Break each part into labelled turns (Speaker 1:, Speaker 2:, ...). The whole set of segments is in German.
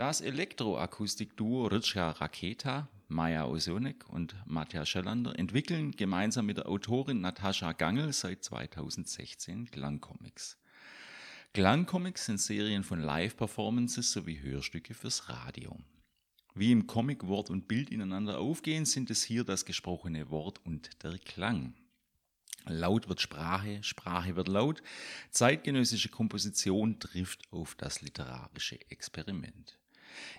Speaker 1: Das Elektroakustikduo Ritschka Raketa, Maja Osonek und Matja Schellander entwickeln gemeinsam mit der Autorin Natascha Gangel seit 2016 Klangcomics. Klangcomics sind Serien von Live-Performances sowie Hörstücke fürs Radio. Wie im Comic Wort und Bild ineinander aufgehen, sind es hier das gesprochene Wort und der Klang. Laut wird Sprache, Sprache wird laut, zeitgenössische Komposition trifft auf das literarische Experiment.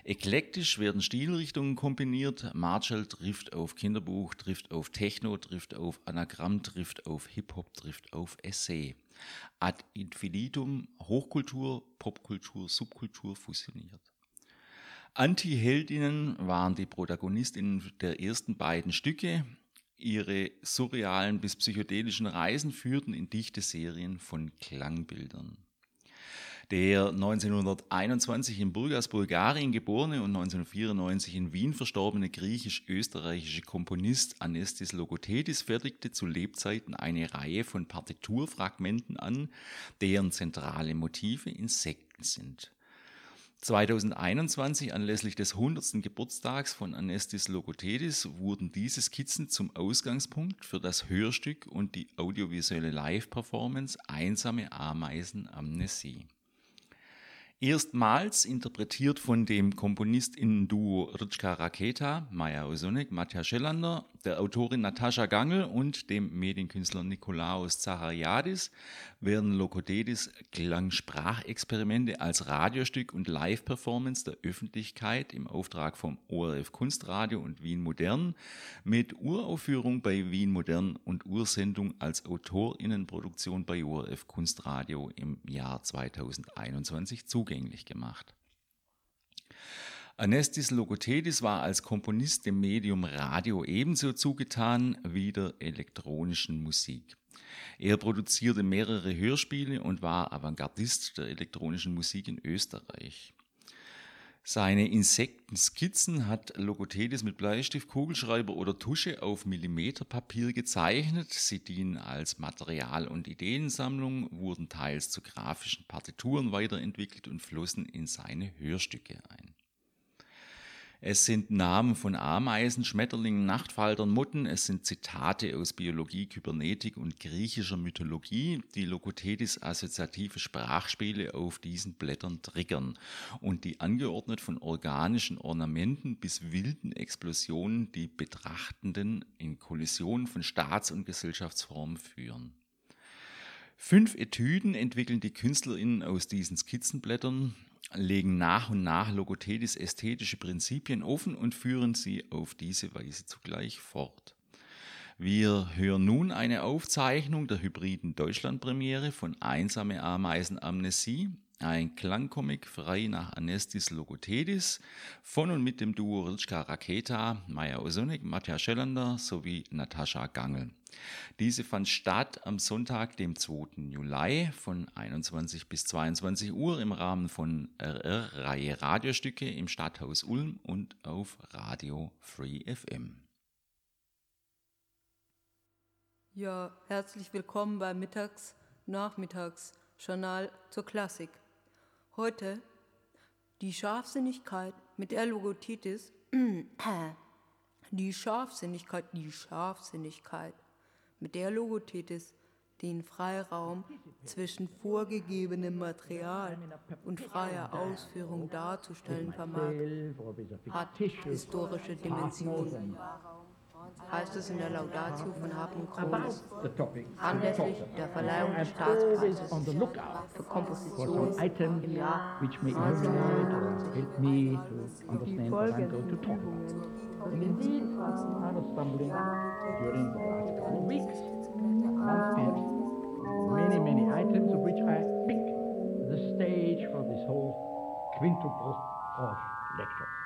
Speaker 1: Eklektisch werden Stilrichtungen kombiniert, Marshall trifft auf Kinderbuch, trifft auf Techno, trifft auf Anagramm, trifft auf Hip-Hop, trifft auf Essay. Ad infinitum Hochkultur, Popkultur, Subkultur fusioniert. Anti-Heldinnen waren die Protagonistinnen der ersten beiden Stücke. Ihre surrealen bis psychedelischen Reisen führten in dichte Serien von Klangbildern. Der 1921 in Burgas, Bulgarien geborene und 1994 in Wien verstorbene griechisch-österreichische Komponist Anestis Logotedis fertigte zu Lebzeiten eine Reihe von Partiturfragmenten an, deren zentrale Motive Insekten sind. 2021, anlässlich des 100. Geburtstags von Anestis Logotedis, wurden diese Skizzen zum Ausgangspunkt für das Hörstück und die audiovisuelle Live-Performance Einsame Ameisen Amnesie. Erstmals interpretiert von dem KomponistInnen-Duo Ritschka Raketa, Maja Osonek, Matja Schellander, der Autorin Natascha Gangel und dem Medienkünstler Nikolaos Zachariadis werden Lokodedis Klang-Sprachexperimente als Radiostück und Live-Performance der Öffentlichkeit im Auftrag vom ORF Kunstradio und Wien Modern mit Uraufführung bei Wien Modern und Ursendung als AutorInnenproduktion bei ORF Kunstradio im Jahr 2021 zugänglich zugänglich gemacht. Anestis Logotedis war als Komponist dem Medium Radio ebenso zugetan wie der elektronischen Musik. Er produzierte mehrere Hörspiele und war Avantgardist der elektronischen Musik in Österreich. Seine Insektenskizzen hat Logothedes mit Bleistift, Kugelschreiber oder Tusche auf Millimeterpapier gezeichnet. Sie dienen als Material- und Ideensammlung, wurden teils zu grafischen Partituren weiterentwickelt und flossen in seine Hörstücke ein. Es sind Namen von Ameisen, Schmetterlingen, Nachtfaltern, Motten. Es sind Zitate aus Biologie, Kybernetik und griechischer Mythologie, die Lokothetis assoziative Sprachspiele auf diesen Blättern triggern und die angeordnet von organischen Ornamenten bis wilden Explosionen die Betrachtenden in Kollisionen von Staats- und Gesellschaftsformen führen. Fünf Etüden entwickeln die KünstlerInnen aus diesen Skizzenblättern legen nach und nach Logothedis ästhetische Prinzipien offen und führen sie auf diese Weise zugleich fort. Wir hören nun eine Aufzeichnung der hybriden Deutschlandpremiere von Einsame Ameisen Amnesie, ein Klangcomic frei nach Anestis Logotedis von und mit dem Duo Ritschka Raketa, Maya Osonik, Matja Schellander sowie Natascha Gangel. Diese fand statt am Sonntag, dem 2. Juli von 21 bis 22 Uhr im Rahmen von RR-Reihe Radiostücke im Stadthaus Ulm und auf Radio Free FM.
Speaker 2: Ja, herzlich willkommen beim Mittags-Nachmittags-Journal zur Klassik. Heute die Scharfsinnigkeit mit der Logotitis, die Scharfsinnigkeit, die Scharfsinnigkeit mit der Logotitis den Freiraum zwischen vorgegebenem Material und freier Ausführung darzustellen vermag, hat historische Dimensionen heißt es in der Laudatio von Hartmut Kronos, anlässlich der Verleihung des Staatspreises für Komposition im Jahr 1990 die folgenden Übungen durchgeführt.
Speaker 3: Many, many items of which I pick the stage for this whole quintuple of lectures.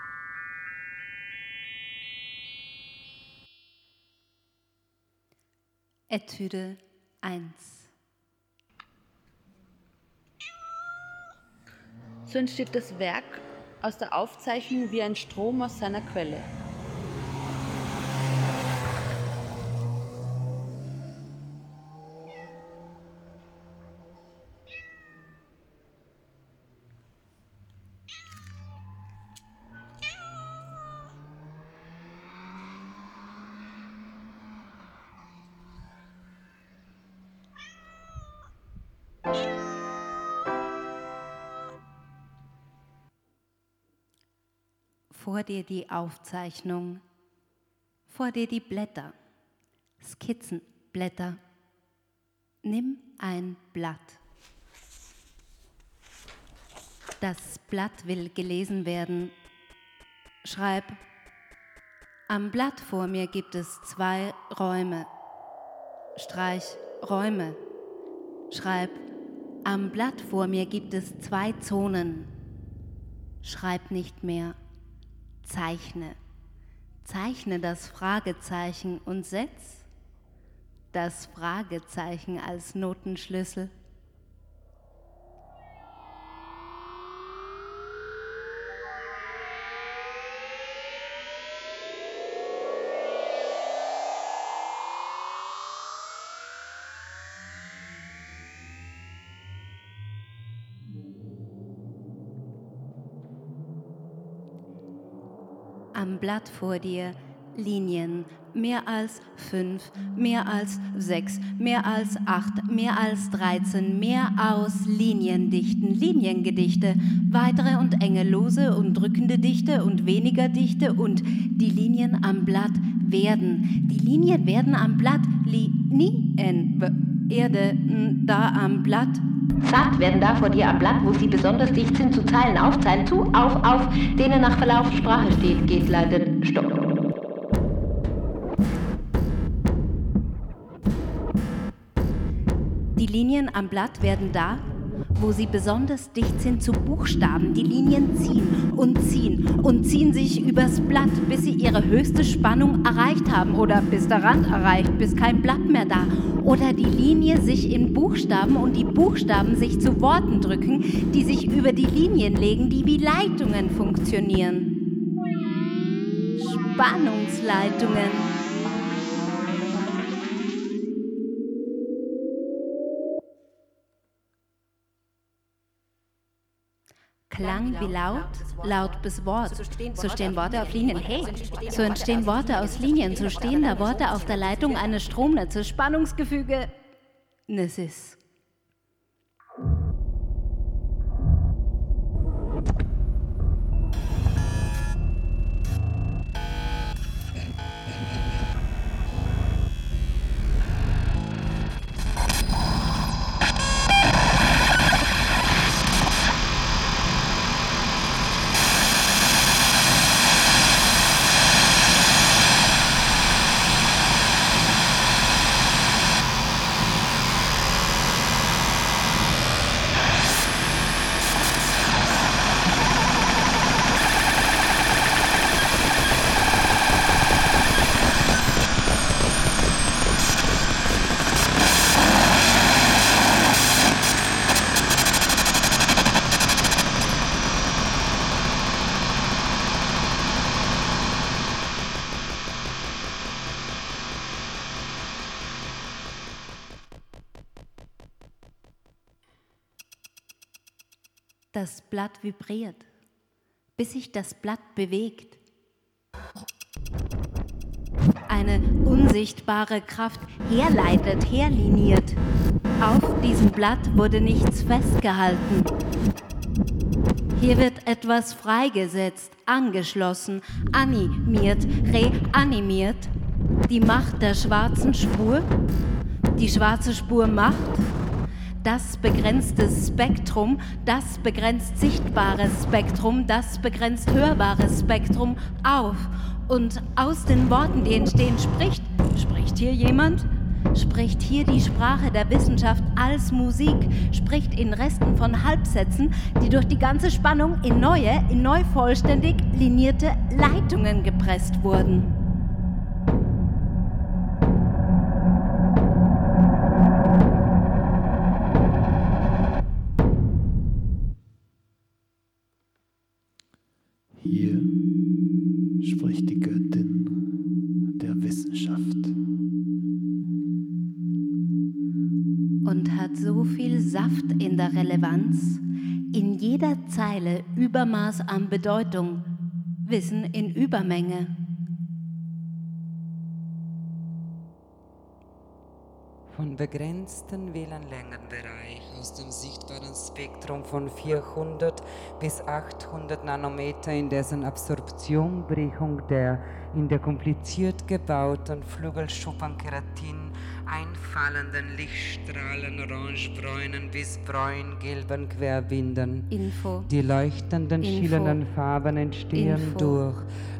Speaker 4: Etüde 1 So entsteht das Werk aus der Aufzeichnung wie ein Strom aus seiner Quelle.
Speaker 5: Dir die Aufzeichnung, vor dir die Blätter, Skizzenblätter. Nimm ein Blatt. Das Blatt will gelesen werden. Schreib, am Blatt vor mir gibt es zwei Räume. Streich Räume. Schreib, am Blatt vor mir gibt es zwei Zonen. Schreib nicht mehr. Zeichne. Zeichne das Fragezeichen und setz das Fragezeichen als Notenschlüssel. Blatt vor dir Linien, mehr als fünf, mehr als sechs, mehr als acht, mehr als dreizehn, mehr aus Liniendichten, Liniengedichte, weitere und enge, lose und drückende Dichte und weniger Dichte und die Linien am Blatt werden. Die Linien werden am Blatt Linien, Erde, da am Blatt
Speaker 6: Satt werden da vor dir am Blatt, wo sie besonders dicht sind, zu Zeilen auf, Zeilen zu, auf, auf, denen nach Verlauf Sprache steht, geht, leitet, stopp.
Speaker 5: Die Linien am Blatt werden da, wo sie besonders dicht sind zu Buchstaben. Die Linien ziehen und ziehen und ziehen sich übers Blatt, bis sie ihre höchste Spannung erreicht haben oder bis der Rand erreicht, bis kein Blatt mehr da. Oder die Linie sich in Buchstaben und die Buchstaben sich zu Worten drücken, die sich über die Linien legen, die wie Leitungen funktionieren. Spannungsleitungen. Klang wie laut, laut bis Wort. So stehen Worte auf Linien. Hey, so entstehen Worte aus Linien. So stehen da Worte auf der Leitung eines Stromnetzes. Spannungsgefüge. Nessis. Blatt vibriert, bis sich das Blatt bewegt. Eine unsichtbare Kraft herleitet, herliniert. Auf diesem Blatt wurde nichts festgehalten. Hier wird etwas freigesetzt, angeschlossen, animiert, reanimiert. Die Macht der schwarzen Spur. Die schwarze Spur macht das begrenzte Spektrum, das begrenzt sichtbare Spektrum, das begrenzt hörbare Spektrum auf. Und aus den Worten, die entstehen, spricht, spricht hier jemand? Spricht hier die Sprache der Wissenschaft als Musik, spricht in Resten von Halbsätzen, die durch die ganze Spannung in neue, in neu vollständig linierte Leitungen gepresst wurden. Zeile Übermaß an Bedeutung, Wissen in Übermenge.
Speaker 7: von begrenzten Wellenlängenbereich aus dem sichtbaren Spektrum von 400 bis 800 Nanometer, in dessen Absorptionbrechung der in der kompliziert gebauten Flügelschuppen-Keratin einfallenden Lichtstrahlen orangebräunen bis bräungelben Querbinden.
Speaker 5: Info.
Speaker 7: Die leuchtenden,
Speaker 5: Info.
Speaker 7: schillernden Farben entstehen
Speaker 5: Info.
Speaker 7: durch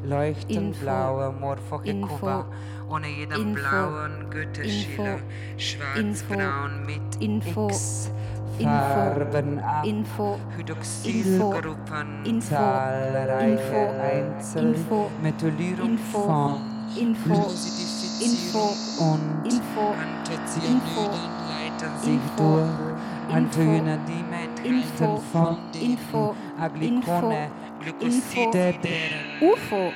Speaker 7: leuchtend
Speaker 5: Info.
Speaker 7: blaue Morphohekuba,
Speaker 5: Info.
Speaker 7: ohne jeden
Speaker 5: Info.
Speaker 7: blauen Güteschiller,
Speaker 5: Info.
Speaker 7: schwarzbraun mit
Speaker 5: Info.
Speaker 7: X.
Speaker 5: Info.
Speaker 7: Farben ab,
Speaker 5: Info.
Speaker 7: Hydroxylgruppen,
Speaker 5: Info.
Speaker 7: zahlreiche
Speaker 5: Info.
Speaker 7: Einzel,
Speaker 5: Info.
Speaker 7: Methylierung
Speaker 5: Info.
Speaker 7: von
Speaker 5: Info.
Speaker 7: Lucidifizierung und
Speaker 5: Info.
Speaker 7: Anthocyaniden leiten sich
Speaker 5: Info.
Speaker 7: durch.
Speaker 5: Info.
Speaker 7: enthalten von
Speaker 5: Info.
Speaker 7: den Aglycone, Glykoside,
Speaker 5: UFO.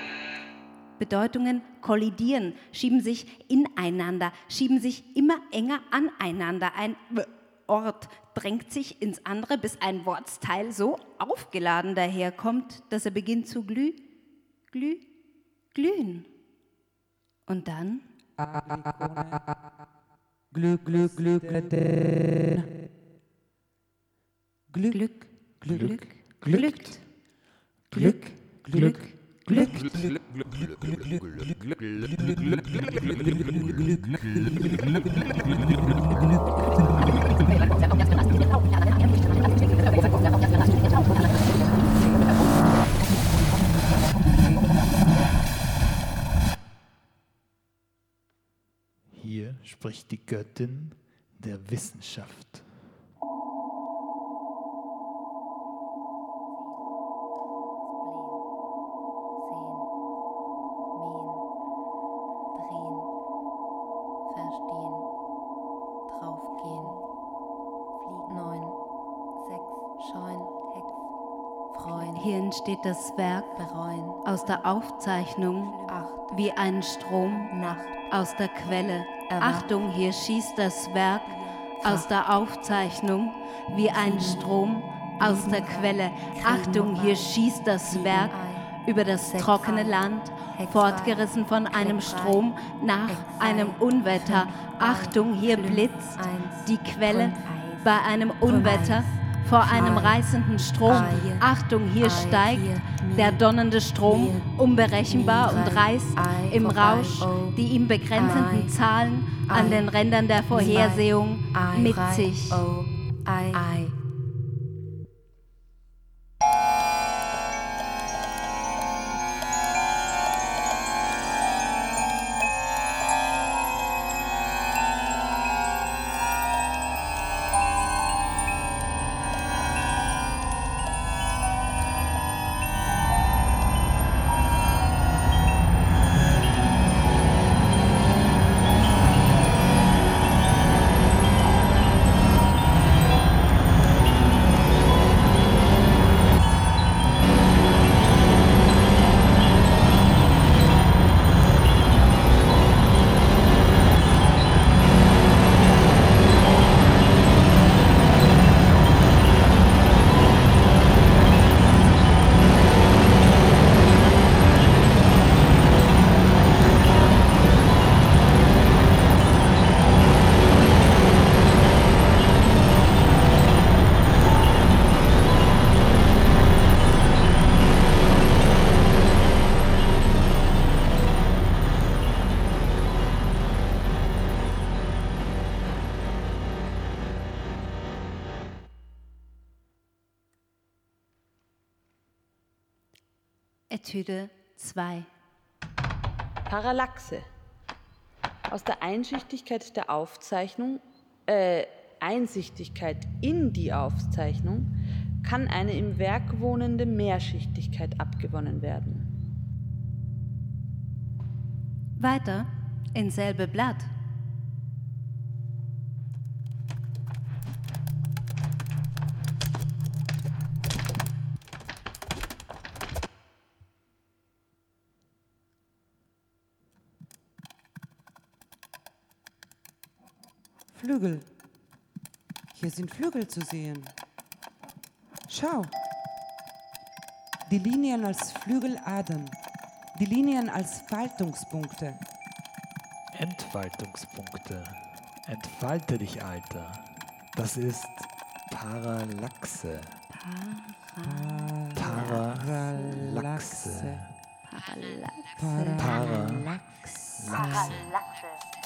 Speaker 5: Bedeutungen kollidieren, schieben sich ineinander, schieben sich immer enger aneinander. Ein Ort drängt sich ins andere, bis ein Wortsteil so aufgeladen daherkommt, dass er beginnt zu glüh, glüh, glühen. Und dann
Speaker 7: Glück, Glück, Glück, Glück, Glück,
Speaker 5: Glück,
Speaker 7: Glück,
Speaker 5: glückt, Glück, Glück, Glück.
Speaker 8: Hier spricht die Göttin der Wissenschaft.
Speaker 5: Entsteht das Werk
Speaker 9: Bereuen.
Speaker 5: aus der Aufzeichnung
Speaker 9: Acht.
Speaker 5: wie ein Strom
Speaker 9: Nacht.
Speaker 5: aus der Quelle.
Speaker 9: Erwacht.
Speaker 5: Achtung, hier schießt das Werk aus der Aufzeichnung wie ein Strom aus der Quelle. Achtung, hier schießt das Werk über das trockene Land, fortgerissen von einem Strom nach einem Unwetter. Achtung, hier blitzt die Quelle bei einem Unwetter vor einem reißenden Strom. Achtung, hier steigt der donnernde Strom, unberechenbar und reißt im Rausch die ihm begrenzenden Zahlen an den Rändern der Vorhersehung mit sich. Etüde 2.
Speaker 4: Parallaxe. Aus der Einschichtigkeit der Aufzeichnung, äh, Einsichtigkeit in die Aufzeichnung kann eine im Werk wohnende Mehrschichtigkeit abgewonnen werden.
Speaker 5: Weiter in selbe Blatt.
Speaker 7: Flügel. Hier sind Flügel zu sehen. Schau. Die Linien als Flügeladern. Die Linien als Faltungspunkte.
Speaker 8: Entfaltungspunkte.
Speaker 7: Entfalte dich, Alter. Das ist Parallaxe. Parallaxe. Parallaxe. Parallaxe. Parallaxe.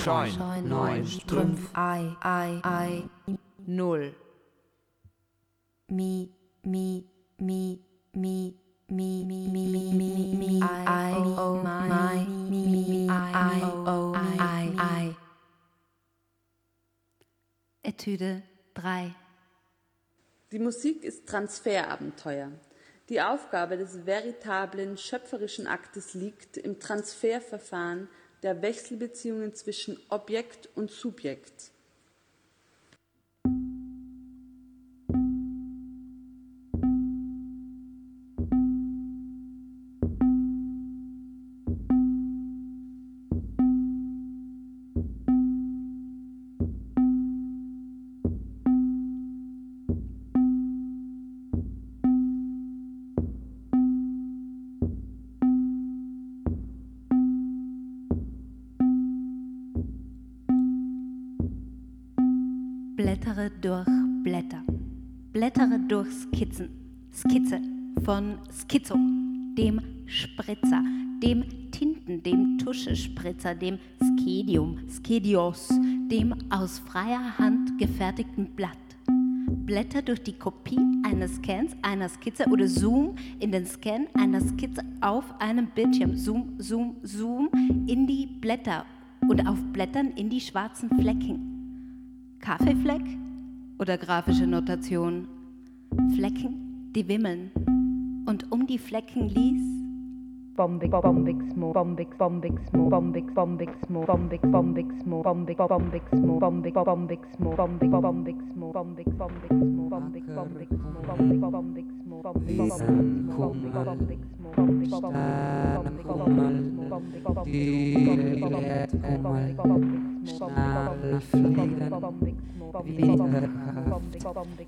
Speaker 4: Scheun, neun, Strümpf, Ei, Ei, Ei, Null.
Speaker 8: Mi, mi, mi, mi, mi, mi, mi, mi, mi, mi, I, I, oh, my. I O I I. Etüde 3.
Speaker 4: Die Musik ist Transferabenteuer. Die Aufgabe des veritablen schöpferischen Aktes liegt im Transferverfahren der Wechselbeziehungen zwischen Objekt und Subjekt.
Speaker 5: Spritzer, dem Skedium, Skedios, dem aus freier Hand gefertigten Blatt. Blätter durch die Kopie eines Scans, einer Skizze oder Zoom in den Scan einer Skizze auf einem Bildschirm. Zoom, Zoom, Zoom in die Blätter und auf Blättern in die schwarzen Flecken. Kaffeefleck oder grafische Notation. Flecken, die wimmeln. Und um die Flecken ließ
Speaker 4: bombik bombik små bombik bombik små bombik bombik små bombik bombik små bombik bombik små bombik bombik små bombik bombik små bombik bombik små bombik bombik små bombik bombik små Lesen kummeln, Stern kummeln, die Welt kummeln, Sterne fliegen, Widerhaft,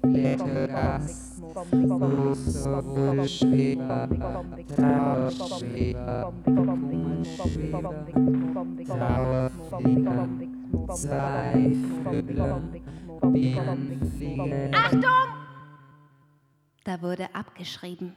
Speaker 4: Lederast, Fußsowohl Schweber, Trauerschweber, Kummelschweber, Trauerflieger, Seiflügler, Bienenflieger. Achtung! Da wurde abgeschrieben.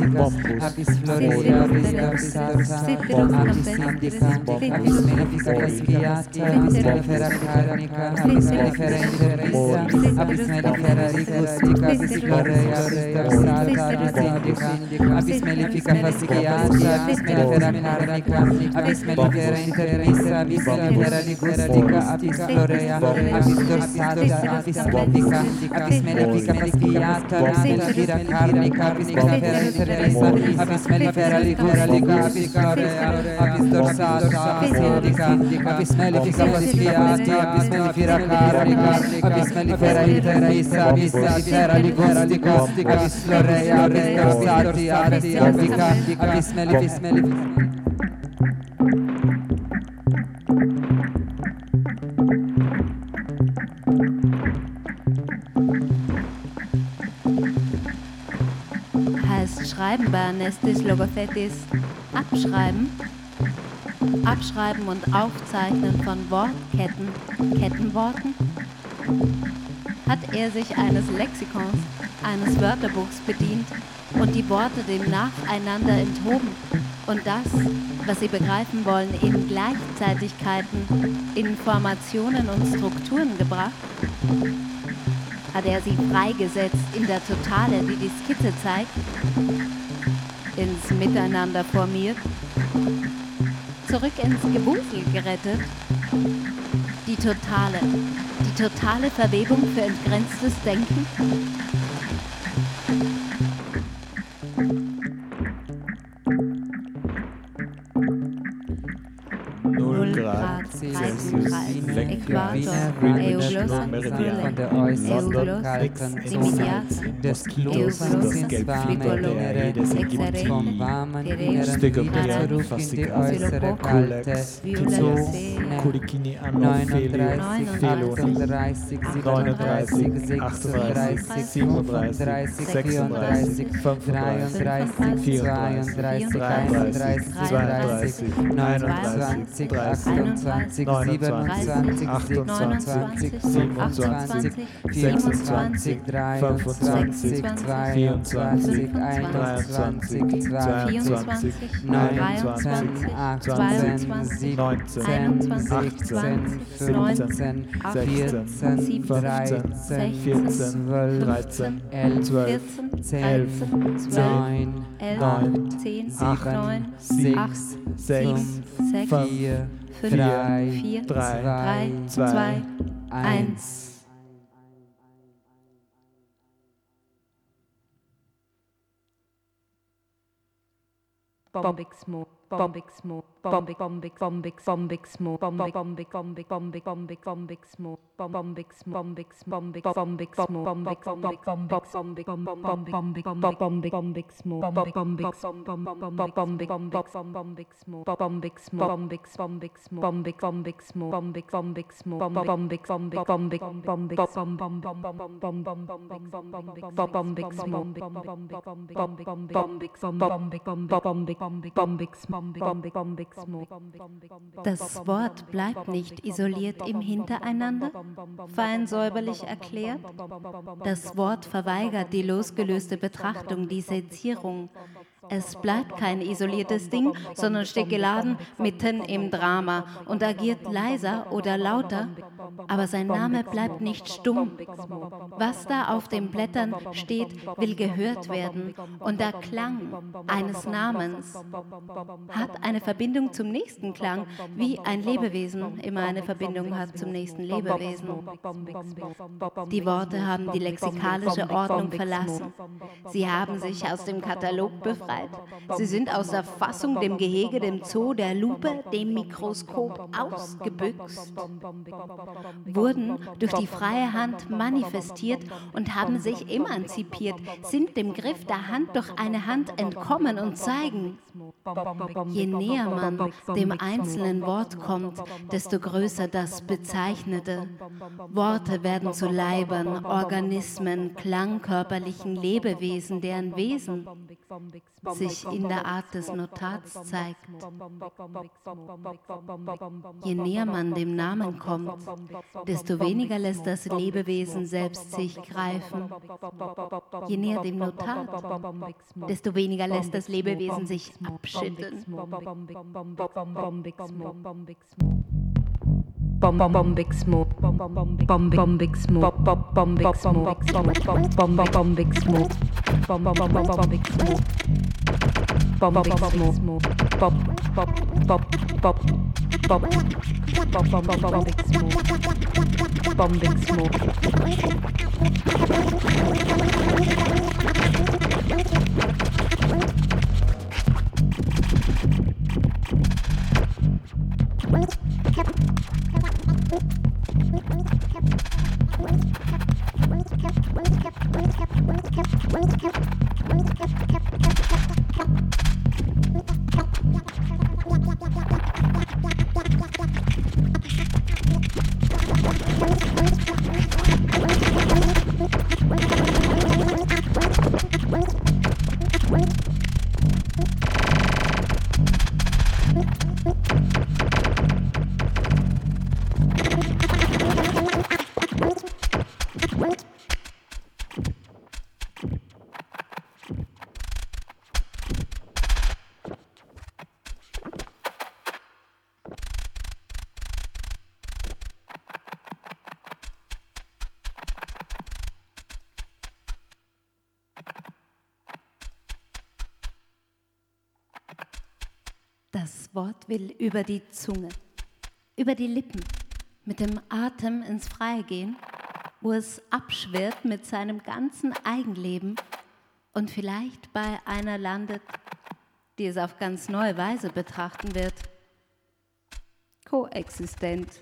Speaker 4: bombus, abis florida, abis capsata, abis indica, abis melifica caschiata, abis melifera carnica, abis melifera interessa, abis melifera ricustica, abis florea, abis capsata, abis indica, abis melifica fasciata, abis melifera carnica, abis melifera interessa, abis melifera ricustica, abis florea, abis dorsata, abis indica, abis melifica
Speaker 7: fasciata, abis melifera carnica, abis melifera interessa, Cesar, Apis mellifera,
Speaker 5: licorica, apis correa,
Speaker 8: apis dorsata, sindica, apis mellifica, posfiata,
Speaker 5: apis
Speaker 8: mellifera, carlica,
Speaker 5: apis
Speaker 8: mellifera,
Speaker 5: interissa, apis
Speaker 8: mellifera,
Speaker 5: licostica, apis
Speaker 8: florea, apis dorsati, apis mellifica,
Speaker 5: apis mellifera, bei Anestis Logothetis abschreiben, abschreiben und aufzeichnen von Wortketten, Kettenworten, hat er sich eines Lexikons, eines Wörterbuchs bedient und die Worte dem nacheinander enthoben und das, was sie begreifen wollen, in Gleichzeitigkeiten, in Formationen und Strukturen gebracht? Hat er sie freigesetzt in der Totale, die die Skizze zeigt? Ins Miteinander formiert? Zurück ins Gewusel gerettet? Die Totale, die totale Verwebung für entgrenztes Denken?
Speaker 8: Null Grad Celsius.
Speaker 5: Äquator,
Speaker 8: Greenwich
Speaker 5: Euglossa,
Speaker 8: Meridian.
Speaker 7: Von der äußersten
Speaker 5: Eugloss,
Speaker 7: kalten
Speaker 5: Simidiat,
Speaker 7: des Globus
Speaker 5: Eugloss,
Speaker 7: ins warme
Speaker 5: Flipolo,
Speaker 7: Innere,
Speaker 5: Exere,
Speaker 7: vom warmen
Speaker 5: Tere,
Speaker 7: Inneren
Speaker 8: Stegopea,
Speaker 7: wieder zurück in die
Speaker 8: Faszica,
Speaker 7: äußere kalte
Speaker 8: Kulex,
Speaker 7: Zone.
Speaker 8: Kurikini, Anophelio,
Speaker 7: 39,
Speaker 8: Feloni,
Speaker 7: 38,
Speaker 8: 39,
Speaker 7: 37,
Speaker 8: 38,
Speaker 7: 36,
Speaker 8: 37,
Speaker 7: 34,
Speaker 8: 35,
Speaker 7: 33, 32, 31, 32, 29, 28, 27, 28, 27, 24, 23, 22, 21, 22, 19, 18, 17, 16, 15, 14, 13, 14, 13, 11, 10, 9, 9,
Speaker 5: 10,
Speaker 8: 8,
Speaker 5: 6,
Speaker 8: 6,
Speaker 5: 6,
Speaker 8: 4,
Speaker 7: 4,
Speaker 5: 3,
Speaker 8: 3,
Speaker 5: 2, 1.
Speaker 7: 1
Speaker 2: eins. Bombixmo, Bombixmo. bombic bombic bombic bombic small bombic bombic bombic bombic bombic bombic small bombic bombic bombic bombic small bombic bombic bombic bombic bombic bombic bombic bombic small bombic bombic bombic bombic bombic small bombic small bombic bombic small bombic bombic small bombic bombic small bombic bombic bombic bombic bombic bombic small bombic bombic bombic bombic bombic bombic bombic bombic bombic bombic bombic Mo.
Speaker 5: Das Wort bleibt nicht isoliert im Hintereinander, fein säuberlich erklärt. Das Wort verweigert die losgelöste Betrachtung, die Sezierung. Es bleibt kein isoliertes Ding, sondern steht geladen mitten im Drama und agiert leiser oder lauter, aber sein Name bleibt nicht stumm. Was da auf den Blättern steht, will gehört werden und der Klang eines Namens hat eine Verbindung zum nächsten Klang, wie ein Lebewesen immer eine Verbindung hat zum nächsten Lebewesen. Die Worte haben die lexikalische Ordnung verlassen. Sie haben sich aus dem Katalog befreit. Sie sind aus der Fassung, dem Gehege, dem Zoo, der Lupe, dem Mikroskop ausgebüxt, wurden durch die freie Hand manifestiert und haben sich emanzipiert, sind dem Griff der Hand durch eine Hand entkommen und zeigen, Je näher man dem einzelnen Wort kommt, desto größer das Bezeichnete. Worte werden zu Leibern, Organismen, klangkörperlichen Lebewesen, deren Wesen sich in der Art des Notats zeigt. Je näher man dem Namen kommt, desto weniger lässt das Lebewesen selbst sich greifen. Je näher dem Notat, desto weniger lässt das Lebewesen sich abschütteln.
Speaker 2: Bombic smoke, bombic big smoke, bombic smoke, bombic smoke, bombic smoke, bombic smoke, pop pop pop pop pop smoke, smoke. World Cup,
Speaker 5: World Cup, World Cup, World Cup, World Cup, World Cup, Cup. Das Wort will über die Zunge, über die Lippen, mit dem Atem ins Freie gehen, wo es abschwirrt mit seinem ganzen Eigenleben und vielleicht bei einer landet, die es auf ganz neue Weise betrachten wird. Koexistent.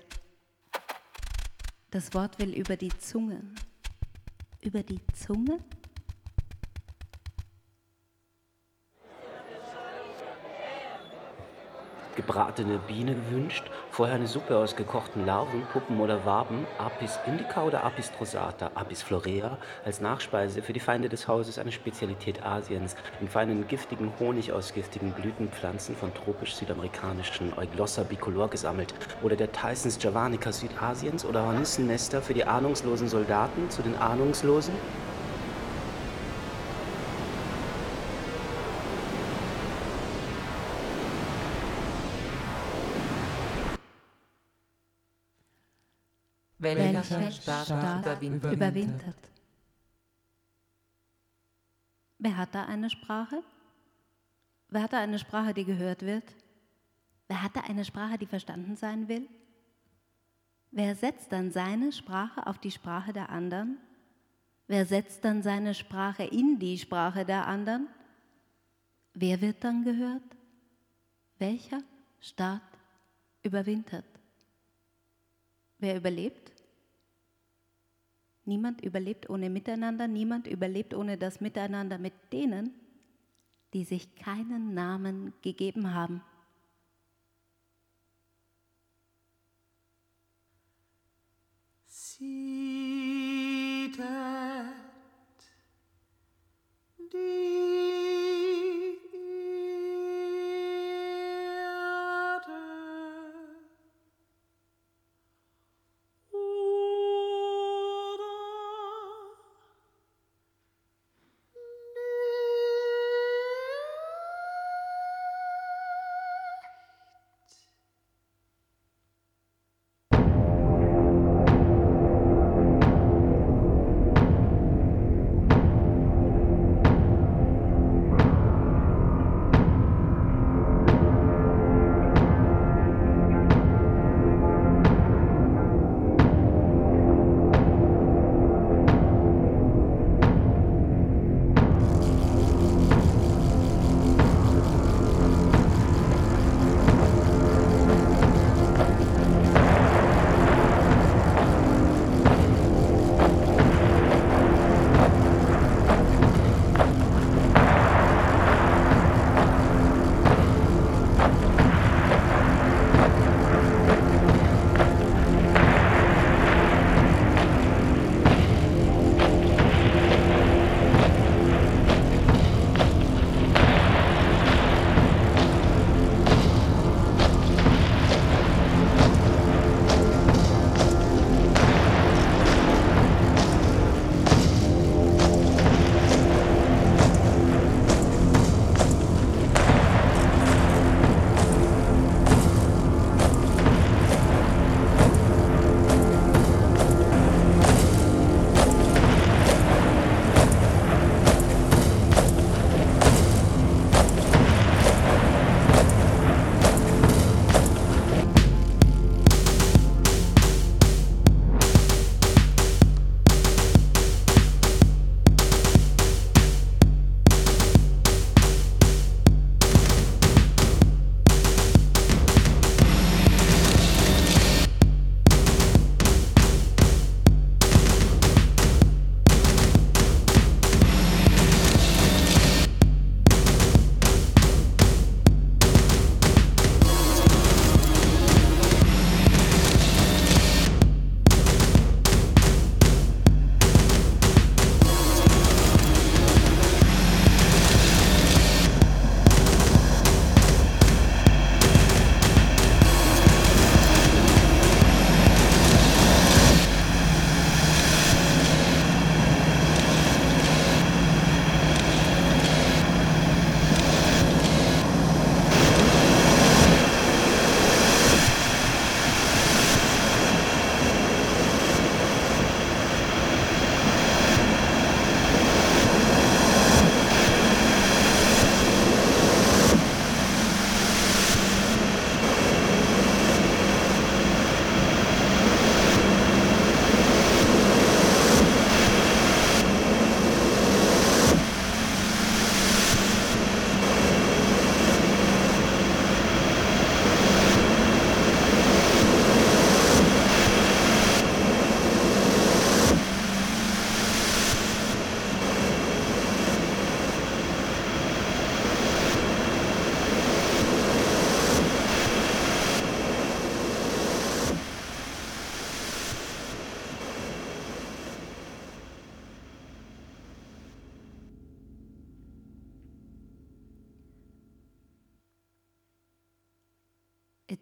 Speaker 5: Das Wort will über die Zunge. Über die Zunge?
Speaker 10: Gebratene Biene gewünscht, vorher eine Suppe aus gekochten Larven, Puppen oder Waben, Apis indica oder Apis rosata, Apis florea, als Nachspeise für die Feinde des Hauses eine Spezialität Asiens, in feinen giftigen Honig aus giftigen Blütenpflanzen von tropisch-südamerikanischen Euglossa bicolor gesammelt, oder der Tysons javanica Südasiens oder Hornissennester für die ahnungslosen Soldaten zu den Ahnungslosen?
Speaker 5: Staat, Staat überwintert? überwintert? Wer hat da eine Sprache? Wer hat da eine Sprache, die gehört wird? Wer hat da eine Sprache, die verstanden sein will? Wer setzt dann seine Sprache auf die Sprache der anderen? Wer setzt dann seine Sprache in die Sprache der anderen? Wer wird dann gehört? Welcher Staat überwintert? Wer überlebt? Niemand überlebt ohne Miteinander, niemand überlebt ohne das Miteinander mit denen, die sich keinen Namen gegeben haben.
Speaker 11: Seated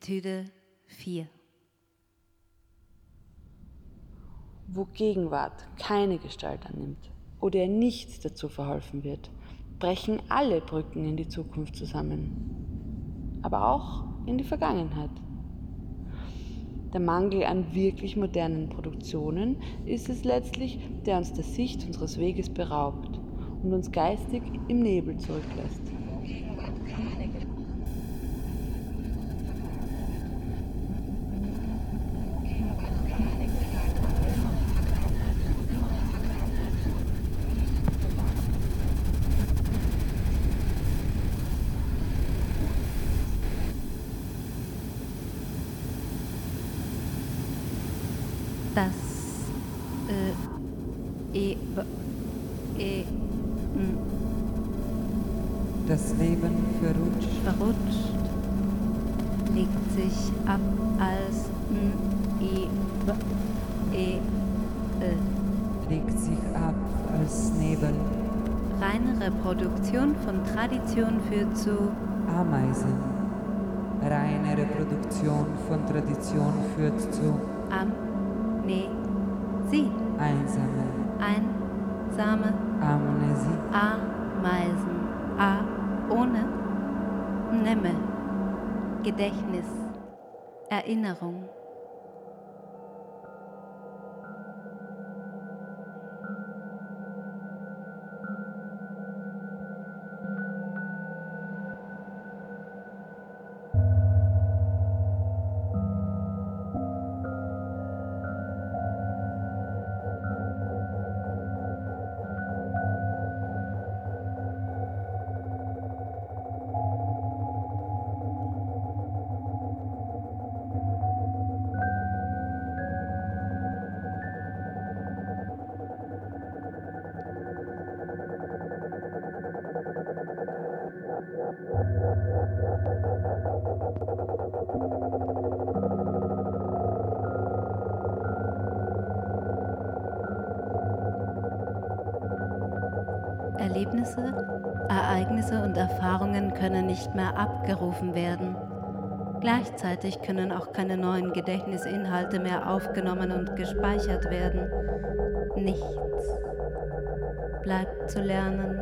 Speaker 5: Etüde 4
Speaker 4: Wo Gegenwart keine Gestalt annimmt oder ihr nichts dazu verholfen wird, brechen alle Brücken in die Zukunft zusammen, aber auch in die Vergangenheit. Der Mangel an wirklich modernen Produktionen ist es letztlich, der uns der Sicht unseres Weges beraubt und uns geistig im Nebel zurücklässt.
Speaker 5: Reproduktion von Tradition führt zu
Speaker 7: Ameisen. Reine Reproduktion von Tradition führt zu
Speaker 5: am, ne, sie,
Speaker 7: Einsame.
Speaker 5: einsame
Speaker 7: Amnesie.
Speaker 5: Ameisen, a, ohne, nemme, Gedächtnis, Erinnerung. Erfahrungen können nicht mehr abgerufen werden. Gleichzeitig können auch keine neuen Gedächtnisinhalte mehr aufgenommen und gespeichert werden. Nichts bleibt zu lernen.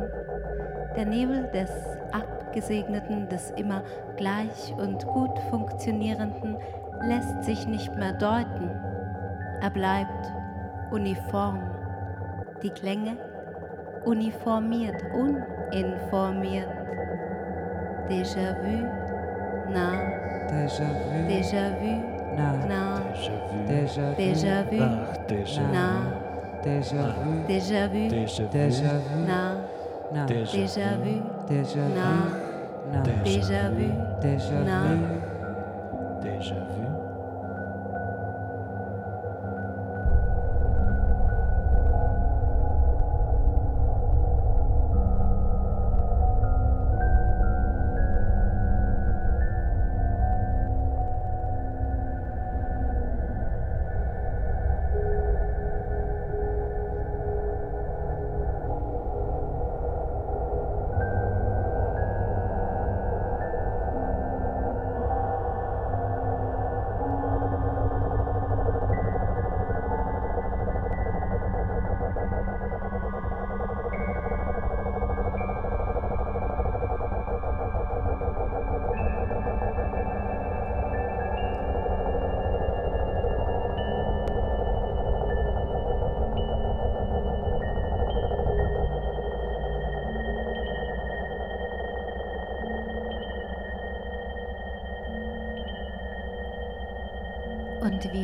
Speaker 5: Der Nebel des Abgesegneten, des immer gleich und gut funktionierenden, lässt sich nicht mehr deuten. Er bleibt uniform. Die Klänge uniformiert, uninformiert. Déjà-vu, nach,
Speaker 7: Déjà-vu.
Speaker 5: déjà-vu,
Speaker 7: Nach.
Speaker 5: nach,
Speaker 7: Déjà-vu.
Speaker 5: déjà-vu,
Speaker 7: Nach.
Speaker 5: déjà nach,
Speaker 7: Déjà-vu.
Speaker 5: déjà-vu,
Speaker 7: Déjà-vu.
Speaker 5: nach,
Speaker 7: Nach.
Speaker 5: déjà-vu,
Speaker 7: Déjà-vu.
Speaker 5: nach,
Speaker 7: Nach.
Speaker 5: déjà-vu,
Speaker 7: Déjà-vu.
Speaker 5: nach.
Speaker 12: Déjà vu.
Speaker 5: Und wie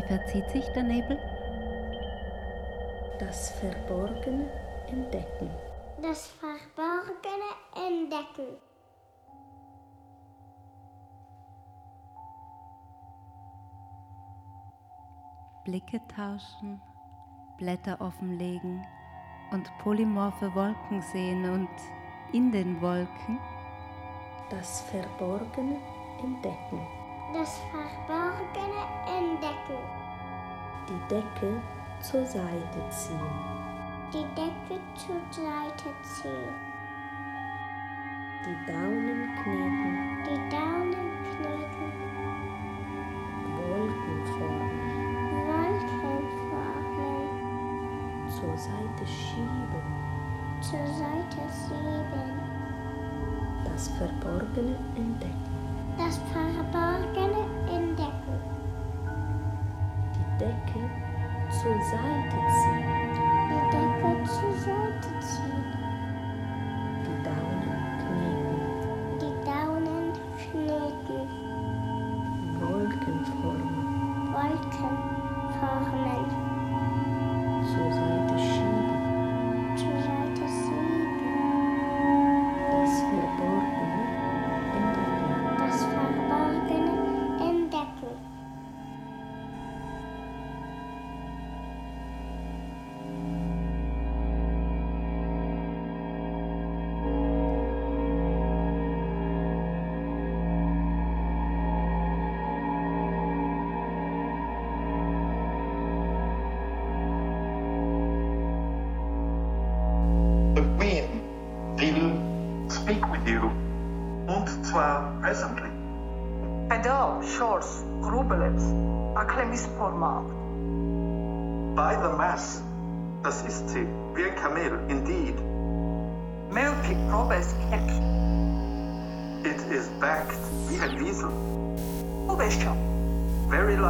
Speaker 5: verzieht sich der Nebel?
Speaker 13: Das Verborgene entdecken.
Speaker 14: Das Verborgene entdecken.
Speaker 5: Blicke tauschen, Blätter offenlegen und polymorphe Wolken sehen und in den Wolken
Speaker 13: Das Verborgene entdecken
Speaker 14: das Verborgene entdecken.
Speaker 13: Die Decke zur Seite ziehen.
Speaker 14: Die Decke zur Seite ziehen.
Speaker 13: Die Daunen kneten.
Speaker 14: Die Daunen kneten. Wolken formen. Wolken formen.
Speaker 13: Zur Seite schieben.
Speaker 14: Zur Seite schieben.
Speaker 13: Das Verborgene entdecken
Speaker 14: das Verborgene entdecken,
Speaker 13: die Decke zur Seite ziehen,
Speaker 14: die Decke zur Seite ziehen,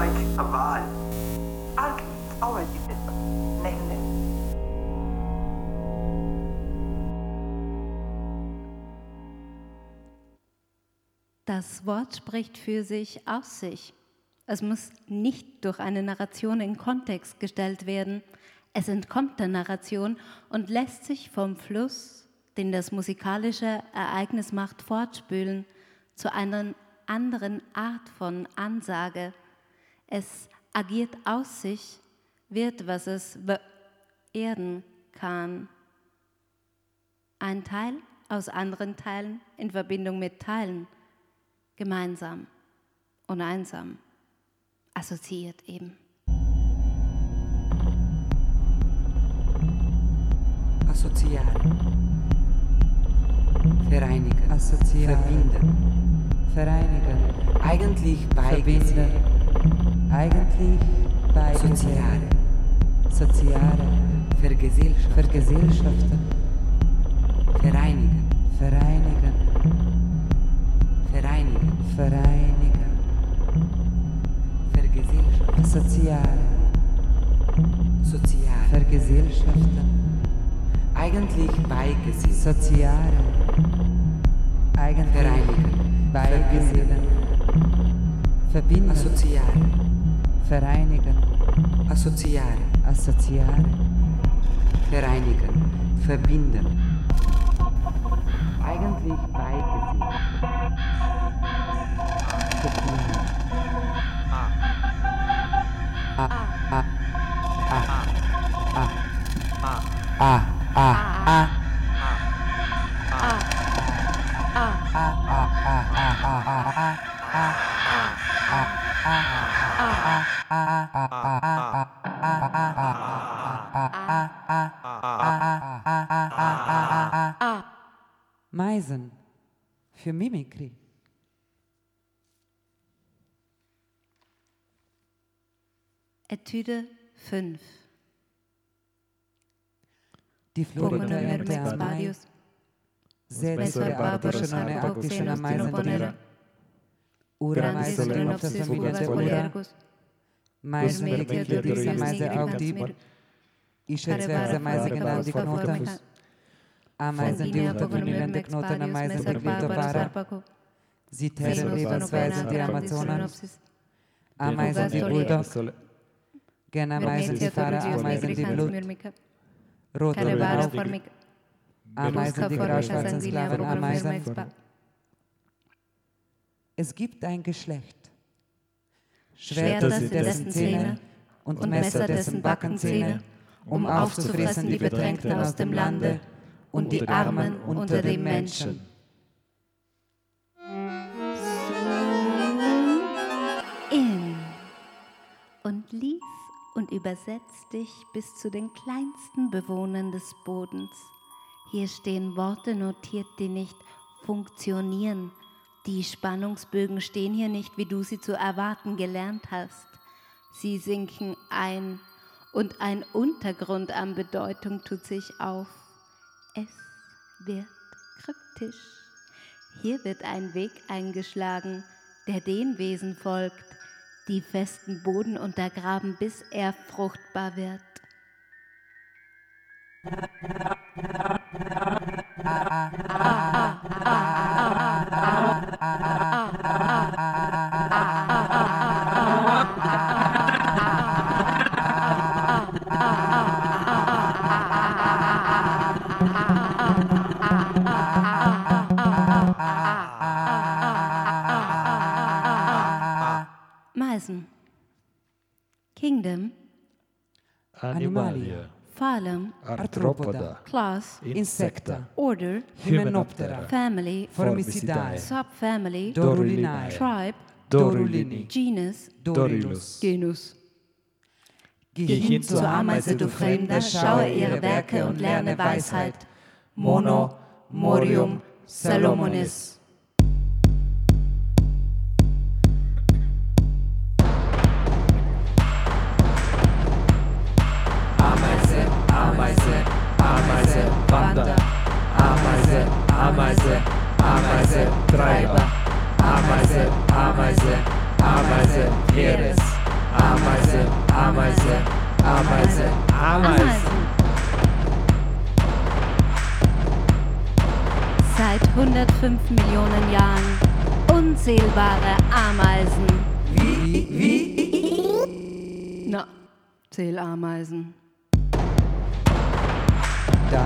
Speaker 15: like a.
Speaker 5: Das Wort spricht für sich aus sich. Es muss nicht durch eine Narration in Kontext gestellt werden. Es entkommt der Narration und lässt sich vom Fluss, den das musikalische Ereignis macht, fortspülen zu einer anderen Art von Ansage. Es agiert aus sich, wird, was es werden kann. Ein Teil aus anderen Teilen in Verbindung mit Teilen, gemeinsam und einsam, assoziiert eben.
Speaker 7: Assoziare. Vereinigen.
Speaker 16: Assoziare.
Speaker 7: Verbinden.
Speaker 16: Vereinigen.
Speaker 7: Eigentlich beigesehen.
Speaker 16: Eigentlich beigesehen.
Speaker 7: Soziare.
Speaker 16: Soziare.
Speaker 7: Vergesellschaften.
Speaker 16: Vergesellschaften.
Speaker 7: Vereinigen.
Speaker 16: Vereinigen.
Speaker 7: Vereinigen.
Speaker 16: Vereinigen.
Speaker 7: Vergesellschaften.
Speaker 16: Assoziare.
Speaker 7: Soziare.
Speaker 16: Vergesellschaften.
Speaker 7: Eigentlich beigesehen.
Speaker 16: Soziare. Eigentlich
Speaker 7: Vereinigen.
Speaker 16: beigesehen. Verbinden.
Speaker 7: Assoziare.
Speaker 16: Vereinigen.
Speaker 7: Assoziare.
Speaker 16: Assoziare.
Speaker 7: Vereinigen. Verbinden. Eigentlich
Speaker 5: Etüde 5.
Speaker 16: Die Florita
Speaker 5: Pomone
Speaker 16: ente
Speaker 5: mermex
Speaker 16: amai,
Speaker 5: badius,
Speaker 16: zede
Speaker 5: Spessor barbaros
Speaker 16: adoptionone
Speaker 5: arco
Speaker 16: autiscena
Speaker 5: xenos
Speaker 16: meisen
Speaker 5: tinoponere,
Speaker 16: Ura
Speaker 5: grandis
Speaker 16: meisen in
Speaker 5: renopsis
Speaker 16: opta familia
Speaker 5: uva
Speaker 16: de Glodisa meise
Speaker 5: nigri
Speaker 16: audib,
Speaker 5: fosca
Speaker 16: knoten,
Speaker 5: formica,
Speaker 16: ameisen die
Speaker 5: Fondinea
Speaker 16: unter
Speaker 5: pogonum
Speaker 16: Familien de
Speaker 5: mermex
Speaker 16: Knoten
Speaker 5: badius,
Speaker 16: ameisen
Speaker 5: messer
Speaker 16: beglito
Speaker 5: barbaros
Speaker 16: vara,
Speaker 5: tonopena
Speaker 16: die
Speaker 5: grandis
Speaker 16: Amazonen,
Speaker 5: renopsis,
Speaker 16: ameisen die
Speaker 5: Ugastolie.
Speaker 16: Bulldog, gena meisen die Fahrer, ameisen die Blut, rot
Speaker 5: Care
Speaker 16: und
Speaker 5: vara
Speaker 16: blau,
Speaker 5: formica,
Speaker 16: ameisen die grauschwarzen Sklaven, ameisen, Es gibt ein Geschlecht.
Speaker 5: Schwerter sind
Speaker 16: dessen Zähne und Messer dessen Backenzähne, um aufzufressen die Bedrängten aus dem Lande und die Armen unter den Menschen.
Speaker 5: in und lies und übersetz dich bis zu den kleinsten Bewohnern des Bodens. Hier stehen Worte notiert, die nicht funktionieren. Die Spannungsbögen stehen hier nicht, wie du sie zu erwarten gelernt hast. Sie sinken ein und ein Untergrund an Bedeutung tut sich auf. Es wird kryptisch. Hier wird ein Weg eingeschlagen, der den Wesen folgt, die festen Boden untergraben, bis er fruchtbar wird.
Speaker 7: Animalia.
Speaker 5: Phylum.
Speaker 7: Arthropoda.
Speaker 5: Class.
Speaker 7: Insecta.
Speaker 5: Order.
Speaker 7: Hymenoptera.
Speaker 5: Family.
Speaker 7: Formicidae.
Speaker 5: Subfamily.
Speaker 7: Dorulinae.
Speaker 5: Tribe.
Speaker 7: Dorulini.
Speaker 5: Genus.
Speaker 7: Dorilus.
Speaker 5: Genus.
Speaker 16: Geh hin zur Ameise, du Fremder, schaue ihre Werke und lerne Weisheit. Mono, Morium, Salomonis.
Speaker 7: Ameise, Wander. Ameise, Ameise, Ameise, Treiber. Ameise, Ameise, Ameise, Heeres. Ameise, Ameise, Ameise, Ameise.
Speaker 5: Seit 105 Millionen Jahren unzählbare Ameisen.
Speaker 16: Wie, wie?
Speaker 5: Na, Zählameisen.
Speaker 16: Da,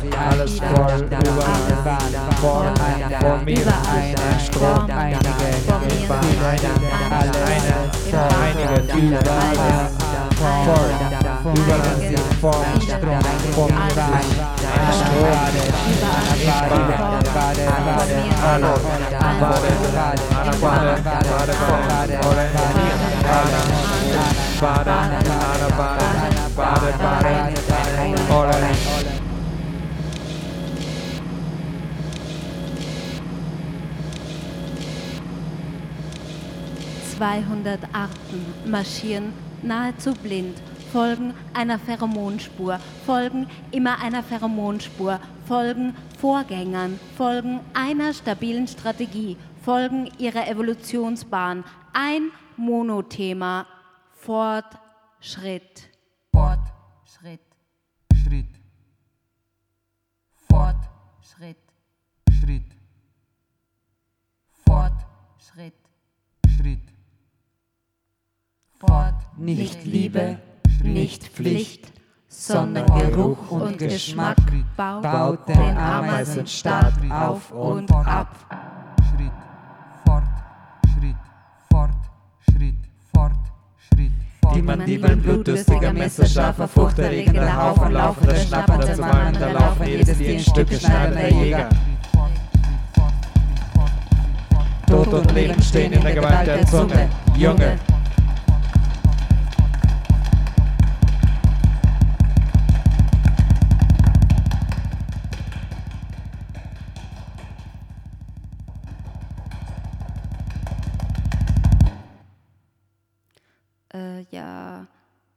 Speaker 7: voll, überall, vor, vor mir, ein Strom, einige, vor, einige, viele, voll, überall, vor, Strom, vor mir, Strom,
Speaker 5: 200 Arten marschieren nahezu blind, folgen einer Pheromonspur, folgen immer einer Pheromonspur, folgen Vorgängern, folgen einer stabilen Strategie, folgen ihrer Evolutionsbahn. Ein Monothema, Fortschritt.
Speaker 16: Fortschritt. Schritt. Fort.
Speaker 5: Nicht Liebe, nicht Pflicht, sondern Geruch und Geschmack baut den Ameisenstaat auf und ab.
Speaker 16: Schritt. Fort. Schritt. Fort. Schritt. Fort. Schritt. Fort.
Speaker 7: Die Mandibeln blutdürstiger, messerscharfer, furchterregender Haufen, laufender, schnappender, zermalmender, laufen jedes Tier in Stücke schneidender Jäger. Tod und Leben stehen in der Gewalt der Zunge. Junge,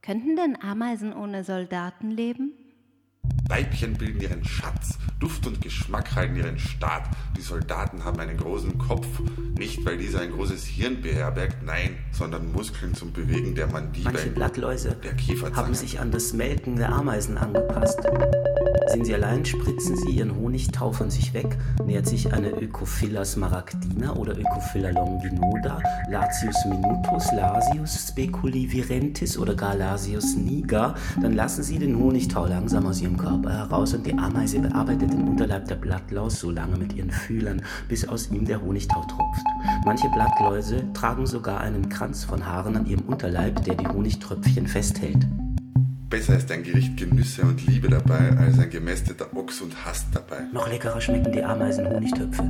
Speaker 5: Könnten denn Ameisen ohne Soldaten leben?
Speaker 17: Weibchen bilden ihren Schatz, Duft und Geschmack halten ihren Staat. Die Soldaten haben einen großen Kopf, nicht weil dieser ein großes Hirn beherbergt, nein, sondern Muskeln zum Bewegen der
Speaker 10: Manche
Speaker 17: Mandibeln,
Speaker 10: Blattläuse
Speaker 17: der Kieferzange.
Speaker 10: haben sich an das Melken der Ameisen angepasst. Sind sie allein, spritzen sie ihren Honigtau von sich weg, nähert sich eine Öcophila smaragdina oder Öcophila longinoda, Latius minutus, Lasius speculivirentis oder gar Lasius niger, dann lassen sie den Honigtau langsam aus ihrem Körper heraus und die Ameise bearbeitet den Unterleib der Blattlaus so lange mit ihren Fühlern, bis aus ihm der Honigtau tropft. Manche Blattläuse tragen sogar einen Kranz von Haaren an ihrem Unterleib, der die Honigtröpfchen festhält.
Speaker 17: Besser ist ein Gericht Genüsse und Liebe dabei, als ein gemästeter Ochs und Hass dabei.
Speaker 10: Noch leckerer schmecken die Ameisen-Honigtöpfe.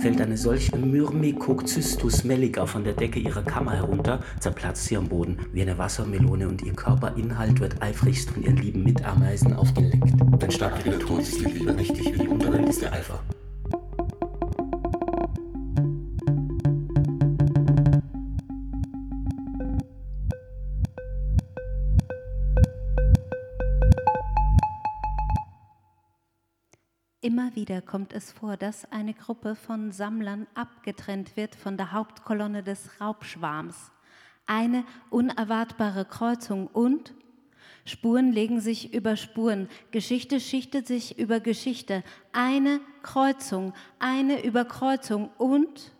Speaker 10: Fällt eine solche Myrmecocystus melliga von der Decke ihrer Kammer herunter, zerplatzt sie am Boden wie eine Wassermelone und ihr Körperinhalt wird eifrigst von ihren lieben Mitameisen aufgeleckt. Dann stark wie der Tod ist die Liebe, richtig wie die Unterwelt ist der Eifer.
Speaker 5: Immer wieder kommt es vor, dass eine Gruppe von Sammlern abgetrennt wird von der Hauptkolonne des Raubschwarms. Eine unerwartbare Kreuzung und Spuren legen sich über Spuren, Geschichte schichtet sich über Geschichte, eine Kreuzung, eine Überkreuzung und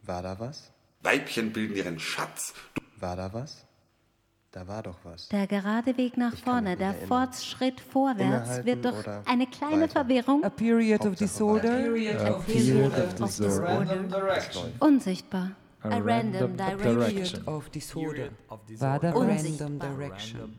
Speaker 18: War da was?
Speaker 17: Weibchen bilden ihren Schatz.
Speaker 18: War da was? Da war doch was.
Speaker 5: der gerade Weg nach vorne, der Fortschritt vorwärts
Speaker 18: Innehalten
Speaker 5: wird durch eine kleine Verwirrung
Speaker 16: A period of disorder.
Speaker 8: A period of disorder.
Speaker 5: unsichtbar.
Speaker 8: A random direction.
Speaker 16: of disorder.
Speaker 18: War da
Speaker 5: Unsichtbar.
Speaker 18: random direction.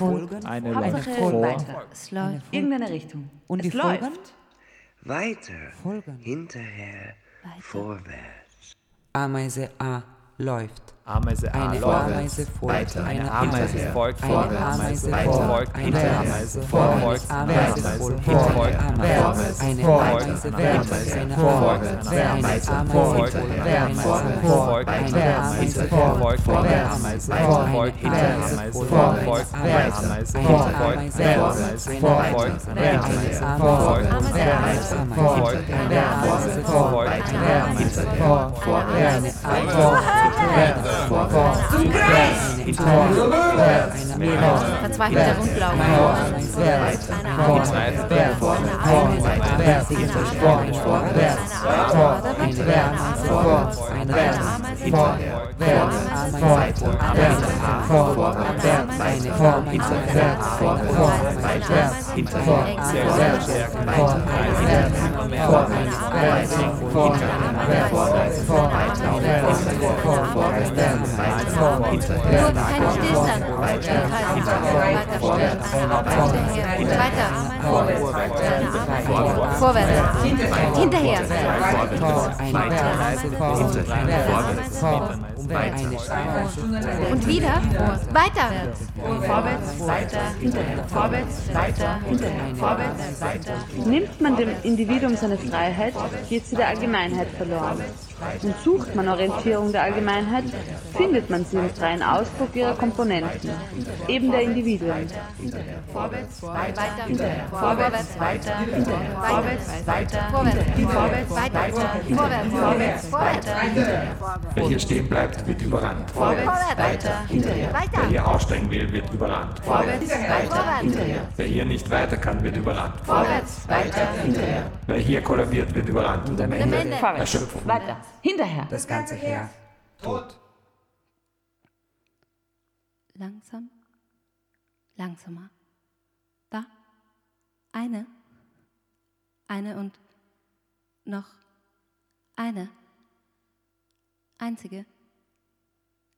Speaker 16: Eine Eine Folge.
Speaker 8: vor.
Speaker 5: Es läuft.
Speaker 9: Irgendeine Richtung.
Speaker 16: Und die
Speaker 9: es
Speaker 16: Folgen?
Speaker 9: läuft.
Speaker 19: Weiter,
Speaker 16: Folgen.
Speaker 19: hinterher, vorwärts.
Speaker 7: Ameise A läuft.
Speaker 8: Ameise A,
Speaker 7: eine
Speaker 8: vorwärts,
Speaker 7: Ameise vorwärts,
Speaker 8: weiter, eine Ameise folgt vorwärts,
Speaker 7: Ameise folgt eine
Speaker 8: Ameise, folgt
Speaker 7: Ameise folgt vorwärts, eine Ameise wärts, eine
Speaker 8: vorwärts,
Speaker 7: eine Ameise folgt eine Ameise folgt vorwärts,
Speaker 8: folgt
Speaker 7: eine Ameise, folgt Ameise, folgt
Speaker 8: wärts,
Speaker 7: folgt
Speaker 8: wärts,
Speaker 7: folgt
Speaker 8: wärts,
Speaker 7: folgt
Speaker 8: wärts,
Speaker 7: folgt
Speaker 8: hinter,
Speaker 7: folgt
Speaker 8: vorwärts,
Speaker 7: eine Ameise
Speaker 8: Ameise.
Speaker 7: Folgt
Speaker 8: Folgt
Speaker 7: eine
Speaker 8: einer
Speaker 7: Ameise.
Speaker 8: Ameise.
Speaker 7: Folgt
Speaker 8: Folgt
Speaker 7: eine
Speaker 8: einer
Speaker 7: Ameise.
Speaker 8: Ameise.
Speaker 7: Folgt
Speaker 8: Folgt
Speaker 7: eine
Speaker 8: einer
Speaker 7: Ameise.
Speaker 8: Ameise.
Speaker 7: Folgt
Speaker 8: Vorwärts.
Speaker 7: eine. Folgt eine Ameise.
Speaker 5: Verzweifelter Rundlauf. Nur kein Stillstand. Weiter. Vorwärts. Und wieder. Weiter.
Speaker 9: Vorwärts, weiter, hinterher. Vorwärts, weiter, hinterher. Vorwärts, weiter.
Speaker 4: Nimmt man dem Individuum seine Freiheit, geht sie der Allgemeinheit verloren. Und sucht man Orientierung der Allgemeinheit, findet man sie im freien Ausdruck ihrer Komponenten, eben der Individuen.
Speaker 9: Vorwärts,
Speaker 5: Weiter.
Speaker 9: hinterher.
Speaker 5: Vorwärts.
Speaker 9: weiter, hinterher. Vorwärts, weiter,
Speaker 5: Vorwärts.
Speaker 9: vorwärts,
Speaker 5: Weiter.
Speaker 9: weiter,
Speaker 5: Vorwärts.
Speaker 9: vorwärts,
Speaker 5: Vorwärts.
Speaker 9: weiter, hinterher.
Speaker 20: Wer hier stehen bleibt, wird überrannt.
Speaker 9: Vorwärts, weiter, hinterher.
Speaker 20: Wer hier aussteigen will, wird überrannt.
Speaker 9: Vorwärts, weiter, hinterher.
Speaker 20: Wer hier nicht weiter kann, wird überrannt.
Speaker 9: Vorwärts, weiter, hinterher.
Speaker 20: Wer hier kollabiert, wird überrannt und am Ende Erschöpfung.
Speaker 9: weiter, hinterher.
Speaker 7: Das ganze Heer.
Speaker 18: Tot.
Speaker 5: Langsam. Langsamer. Da. Eine. Eine und noch eine. Einzige.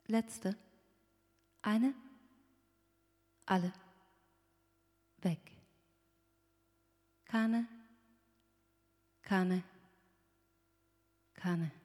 Speaker 5: Letzte. Eine. Alle. Weg. Keine. Keine. Keine.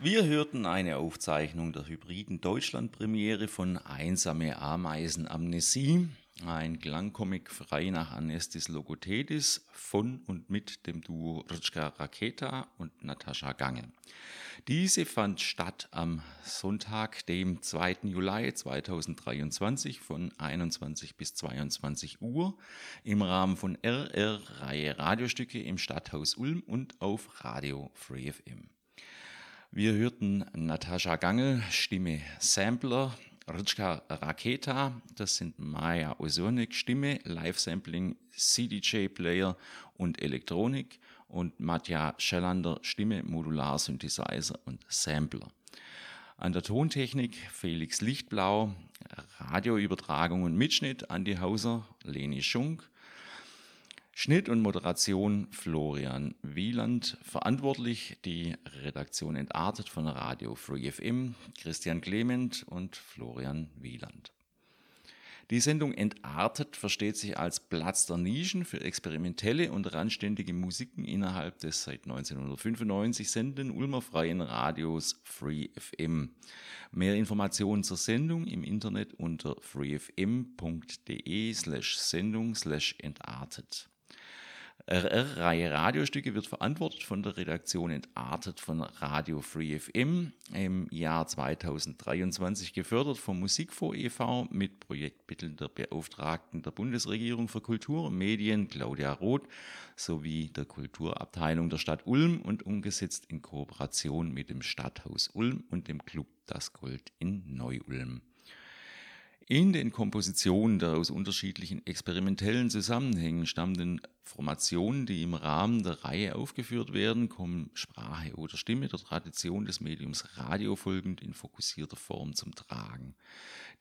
Speaker 1: Wir hörten eine Aufzeichnung der hybriden Deutschlandpremiere von Einsame Ameisen Amnesie, ein Klangcomic frei nach Anestis Logothetis von und mit dem Duo Ritschka Raketa und Natascha Gange. Diese fand statt am Sonntag, dem 2. Juli 2023 von 21 bis 22 Uhr im Rahmen von RR-Reihe Radiostücke im Stadthaus Ulm und auf Radio Free FM. Wir hörten Natascha Gangel, Stimme Sampler, Ritschka Raketa, das sind Maya Osonik, Stimme, Live-Sampling, CDJ-Player und Elektronik und Matja Schellander, Stimme, Modular, Synthesizer und Sampler. An der Tontechnik Felix Lichtblau, Radioübertragung und Mitschnitt Andi Hauser, Leni Schunk, Schnitt und Moderation Florian Wieland. Verantwortlich die Redaktion Entartet von Radio Free FM, Christian Clement und Florian Wieland. Die Sendung Entartet versteht sich als Platz der Nischen für experimentelle und randständige Musiken innerhalb des seit 1995 sendenden Ulmer Freien Radios Free FM. Mehr Informationen zur Sendung im Internet unter freefm.de slash Sendung slash entartet. RR-Reihe Radiostücke wird verantwortet von der Redaktion Entartet von Radio Free FM, im Jahr 2023 gefördert vom Musikfonds e.V. mit Projektmitteln der Beauftragten der Bundesregierung für Kultur und Medien, Claudia Roth, sowie der Kulturabteilung der Stadt Ulm und umgesetzt in Kooperation mit dem Stadthaus Ulm und dem Club Das Gold in Neu-Ulm. In den Kompositionen der aus unterschiedlichen experimentellen Zusammenhängen stammenden Formationen, die im Rahmen der Reihe aufgeführt werden, kommen Sprache oder Stimme der Tradition des Mediums Radio folgend in fokussierter Form zum Tragen.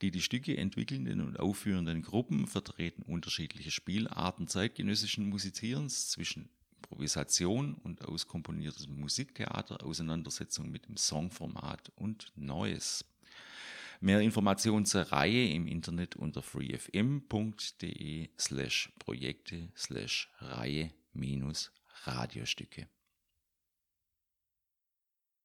Speaker 1: Die die Stücke entwickelnden und aufführenden Gruppen vertreten unterschiedliche Spielarten zeitgenössischen Musizierens zwischen Improvisation und auskomponiertes Musiktheater, Auseinandersetzung mit dem Songformat und Neues. Mehr Informationen zur Reihe im Internet unter freefm.de slash Projekte slash Reihe minus Radiostücke.